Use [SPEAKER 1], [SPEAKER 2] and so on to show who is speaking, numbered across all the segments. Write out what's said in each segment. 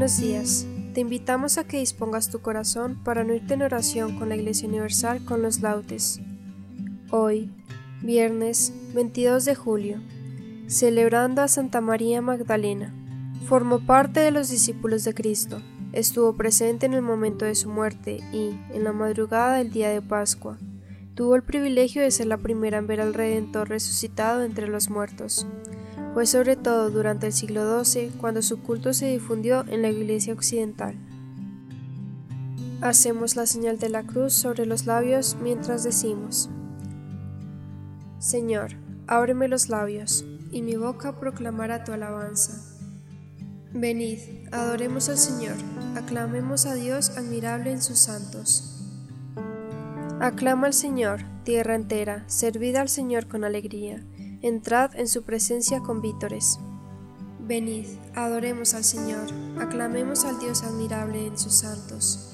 [SPEAKER 1] Buenos días. Te invitamos a que dispongas tu corazón para unirte en oración con la Iglesia Universal con los laudes. Hoy, viernes 22 de julio, celebrando a Santa María Magdalena. Formó parte de los discípulos de Cristo, estuvo presente en el momento de su muerte y, en la madrugada del día de Pascua, tuvo el privilegio de ser la primera en ver al Redentor resucitado entre los muertos. Fue sobre todo durante el siglo XII cuando su culto se difundió en la Iglesia occidental. Hacemos la señal de la cruz sobre los labios mientras decimos, Señor, ábreme los labios, y mi boca proclamará tu alabanza. Venid, adoremos al Señor, aclamemos a Dios admirable en sus santos. Aclama al Señor, tierra entera, servid al Señor con alegría entrad en su presencia con vítores. Venid, adoremos al Señor, aclamemos al Dios admirable en sus santos.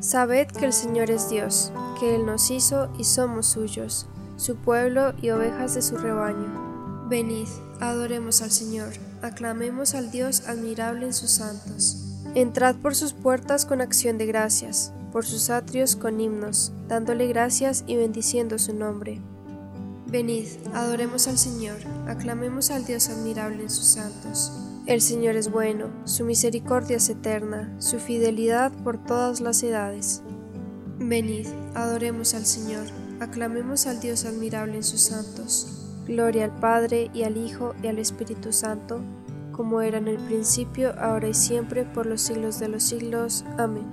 [SPEAKER 1] Sabed que el Señor es Dios, que Él nos hizo y somos suyos, su pueblo y ovejas de su rebaño. Venid, adoremos al Señor, aclamemos al Dios admirable en sus santos. Entrad por sus puertas con acción de gracias, por sus atrios con himnos, dándole gracias y bendiciendo su nombre. Venid, adoremos al Señor, aclamemos al Dios admirable en sus santos. El Señor es bueno, su misericordia es eterna, su fidelidad por todas las edades. Venid, adoremos al Señor, aclamemos al Dios admirable en sus santos. Gloria al Padre y al Hijo y al Espíritu Santo, como era en el principio, ahora y siempre, por los siglos de los siglos. Amén.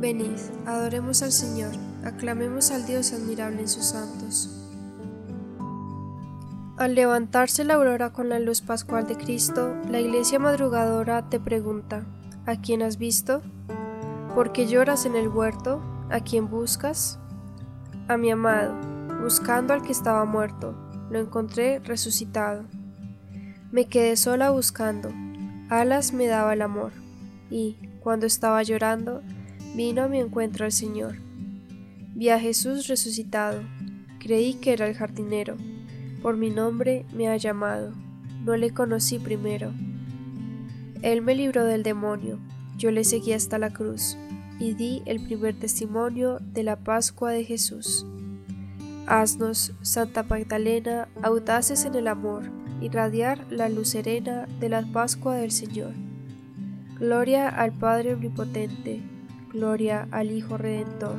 [SPEAKER 1] Venid, adoremos al Señor, aclamemos al Dios admirable en sus santos. Al levantarse la aurora con la luz pascual de Cristo, la iglesia madrugadora te pregunta, ¿a quién has visto? ¿Por qué lloras en el huerto? ¿A quién buscas? A mi amado, buscando al que estaba muerto, lo encontré resucitado. Me quedé sola buscando, alas me daba el amor, y, cuando estaba llorando, vino a mi encuentro el Señor. Vi a Jesús resucitado, creí que era el jardinero por mi nombre me ha llamado, no le conocí primero. Él me libró del demonio, yo le seguí hasta la cruz, y di el primer testimonio de la Pascua de Jesús. Haznos, Santa Magdalena, audaces en el amor, irradiar la luz serena de la Pascua del Señor. Gloria al Padre Omnipotente, gloria al Hijo Redentor,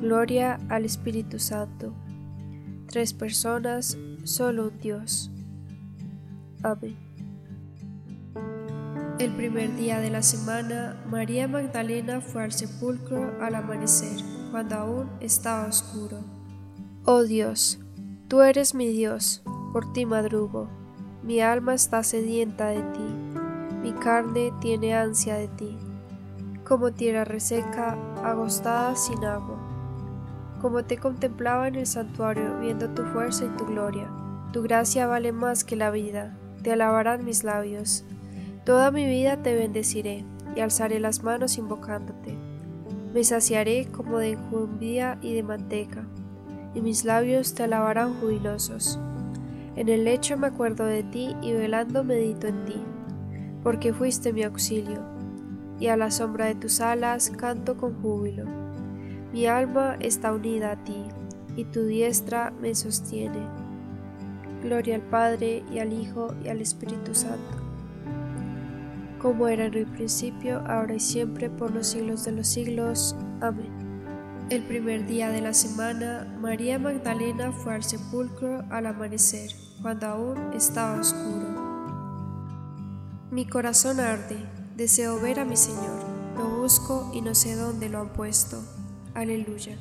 [SPEAKER 1] gloria al Espíritu Santo. Tres personas solo un Dios. Amén. El primer día de la semana, María Magdalena fue al sepulcro al amanecer, cuando aún estaba oscuro. Oh Dios, tú eres mi Dios, por ti madrugo. Mi alma está sedienta de ti, mi carne tiene ansia de ti, como tierra reseca, agostada sin agua como te contemplaba en el santuario, viendo tu fuerza y tu gloria. Tu gracia vale más que la vida, te alabarán mis labios. Toda mi vida te bendeciré y alzaré las manos invocándote. Me saciaré como de enjundia y de manteca, y mis labios te alabarán jubilosos. En el lecho me acuerdo de ti y velando medito en ti, porque fuiste mi auxilio, y a la sombra de tus alas canto con júbilo. Mi alma está unida a ti, y tu diestra me sostiene. Gloria al Padre, y al Hijo, y al Espíritu Santo, como era en el principio, ahora y siempre, por los siglos de los siglos. Amén. El primer día de la semana, María Magdalena fue al sepulcro al amanecer, cuando aún estaba oscuro. Mi corazón arde, deseo ver a mi Señor, lo busco y no sé dónde lo han puesto. Aleluya.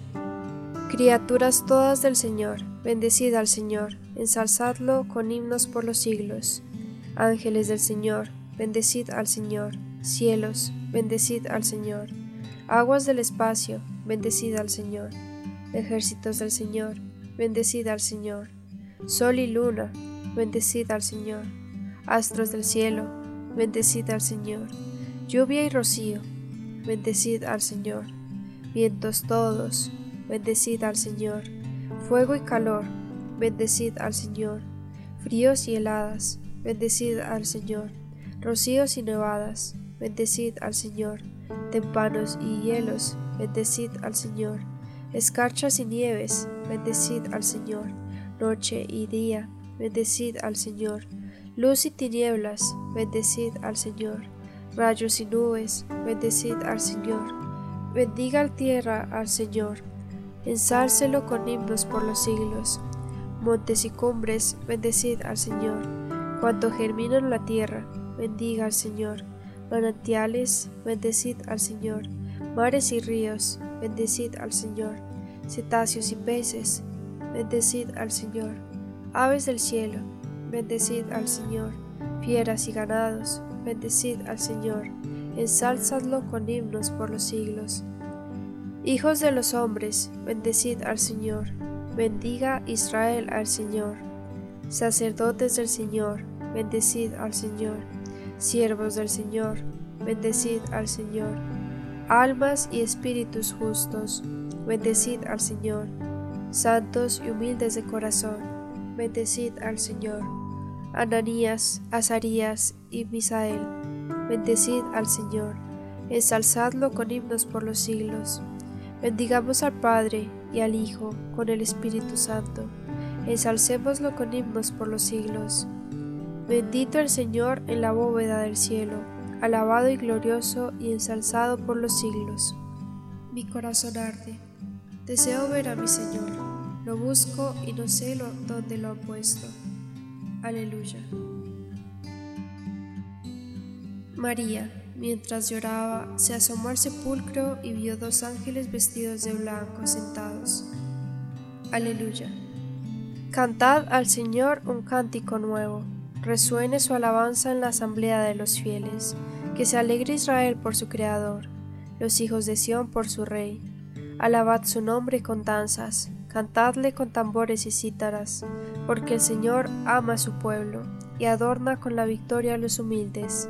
[SPEAKER 1] Criaturas todas del Señor, bendecid al Señor, ensalzadlo con himnos por los siglos. Ángeles del Señor, bendecid al Señor. Cielos, bendecid al Señor. Aguas del espacio, bendecid al Señor. Ejércitos del Señor, bendecid al Señor. Sol y luna, bendecid al Señor. Astros del cielo, bendecid al Señor. Lluvia y rocío, bendecid al Señor. Vientos todos, bendecid al Señor. Fuego y calor, bendecid al Señor. Fríos y heladas, bendecid al Señor. Rocíos y nevadas, bendecid al Señor. Tempanos y hielos, bendecid al Señor. Escarchas y nieves, bendecid al Señor. Noche y día, bendecid al Señor. Luz y tinieblas, bendecid al Señor. Rayos y nubes, bendecid al Señor. Bendiga la tierra al Señor ensálcelo con himnos por los siglos. Montes y cumbres, bendecid al Señor. Cuanto germina en la tierra, bendiga al Señor. Manantiales, bendecid al Señor. Mares y ríos, bendecid al Señor. Cetáceos y peces, bendecid al Señor. Aves del cielo, bendecid al Señor. Fieras y ganados, bendecid al Señor. Ensálzadlo con himnos por los siglos. Hijos de los hombres, bendecid al Señor. Bendiga Israel al Señor. Sacerdotes del Señor, bendecid al Señor. Siervos del Señor, bendecid al Señor. Almas y espíritus justos, bendecid al Señor. Santos y humildes de corazón, bendecid al Señor. Ananías, Azarías y Misael, bendecid al Señor. Ensalzadlo con himnos por los siglos. Bendigamos al Padre y al Hijo con el Espíritu Santo. Ensalcémoslo con himnos por los siglos. Bendito el Señor en la bóveda del cielo, alabado y glorioso y ensalzado por los siglos. Mi corazón arde. Deseo ver a mi Señor. Lo busco y no sé lo, dónde lo han puesto. Aleluya. María Mientras lloraba, se asomó al sepulcro y vio dos ángeles vestidos de blanco sentados. Aleluya. Cantad al Señor un cántico nuevo, resuene su alabanza en la asamblea de los fieles, que se alegre Israel por su Creador, los hijos de Sión por su Rey. Alabad su nombre con danzas, cantadle con tambores y cítaras, porque el Señor ama a su pueblo y adorna con la victoria a los humildes.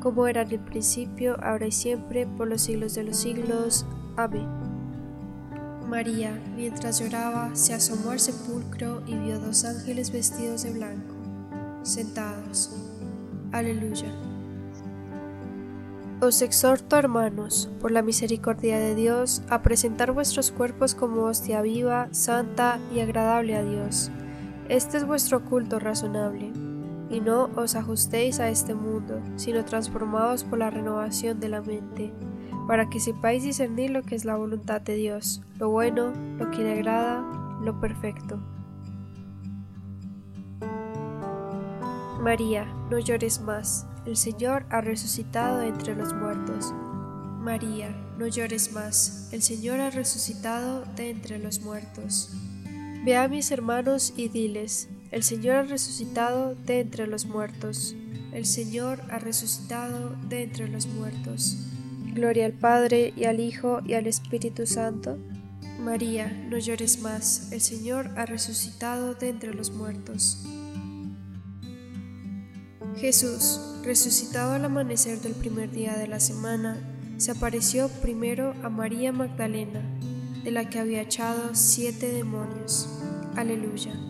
[SPEAKER 1] como era en el principio, ahora y siempre, por los siglos de los siglos. Amén. María, mientras lloraba, se asomó al sepulcro y vio dos ángeles vestidos de blanco, sentados. Aleluya. Os exhorto, hermanos, por la misericordia de Dios, a presentar vuestros cuerpos como hostia viva, santa y agradable a Dios. Este es vuestro culto razonable y no os ajustéis a este mundo, sino transformados por la renovación de la mente, para que sepáis discernir lo que es la voluntad de Dios, lo bueno, lo que le agrada, lo perfecto. María, no llores más, el Señor ha resucitado entre los muertos. María, no llores más, el Señor ha resucitado de entre los muertos. Ve a mis hermanos y diles, el Señor ha resucitado de entre los muertos. El Señor ha resucitado de entre los muertos. Gloria al Padre y al Hijo y al Espíritu Santo. María, no llores más, el Señor ha resucitado de entre los muertos. Jesús, resucitado al amanecer del primer día de la semana, se apareció primero a María Magdalena, de la que había echado siete demonios. Aleluya.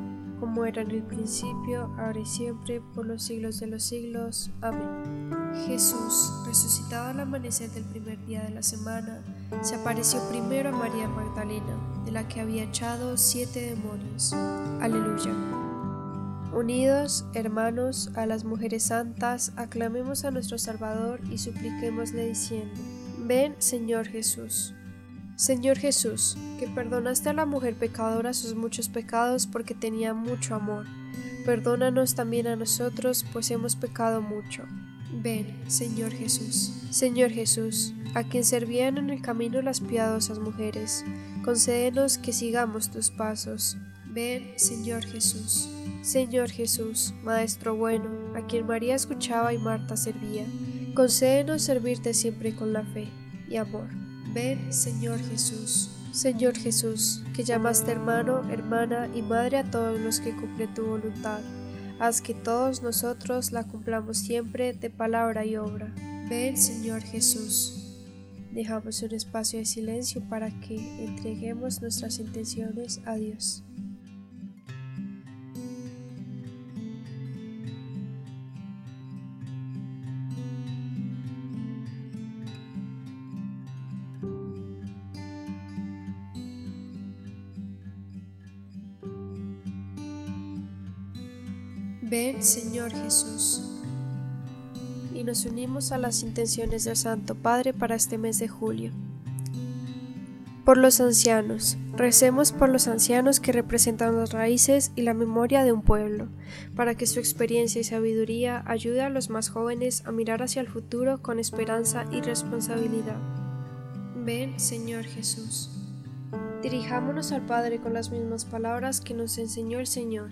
[SPEAKER 1] como era en el principio, ahora y siempre, por los siglos de los siglos. Amén. Jesús, resucitado al amanecer del primer día de la semana, se apareció primero a María Magdalena, de la que había echado siete demonios. Aleluya. Unidos, hermanos, a las mujeres santas, aclamemos a nuestro Salvador y supliquémosle diciendo, Ven, Señor Jesús. Señor Jesús, que perdonaste a la mujer pecadora sus muchos pecados porque tenía mucho amor, perdónanos también a nosotros, pues hemos pecado mucho. Ven, Señor Jesús. Señor Jesús, a quien servían en el camino las piadosas mujeres, concédenos que sigamos tus pasos. Ven, Señor Jesús. Señor Jesús, Maestro bueno, a quien María escuchaba y Marta servía, concédenos servirte siempre con la fe y amor. Ven, Señor Jesús. Señor Jesús, que llamaste hermano, hermana y madre a todos los que cumplen tu voluntad, haz que todos nosotros la cumplamos siempre de palabra y obra. Ven, Señor Jesús. Dejamos un espacio de silencio para que entreguemos nuestras intenciones a Dios. Señor Jesús. Y nos unimos a las intenciones del Santo Padre para este mes de julio. Por los ancianos. Recemos por los ancianos que representan las raíces y la memoria de un pueblo, para que su experiencia y sabiduría ayude a los más jóvenes a mirar hacia el futuro con esperanza y responsabilidad. Ven, Señor Jesús. Dirijámonos al Padre con las mismas palabras que nos enseñó el Señor.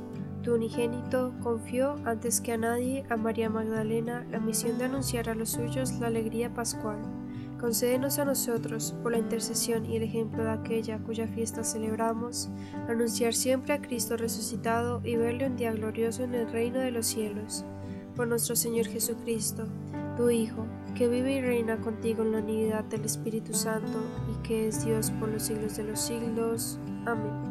[SPEAKER 1] tu unigénito confió antes que a nadie a María Magdalena la misión de anunciar a los suyos la alegría pascual. Concédenos a nosotros, por la intercesión y el ejemplo de aquella cuya fiesta celebramos, anunciar siempre a Cristo resucitado y verle un día glorioso en el reino de los cielos. Por nuestro Señor Jesucristo, tu Hijo, que vive y reina contigo en la unidad del Espíritu Santo y que es Dios por los siglos de los siglos. Amén.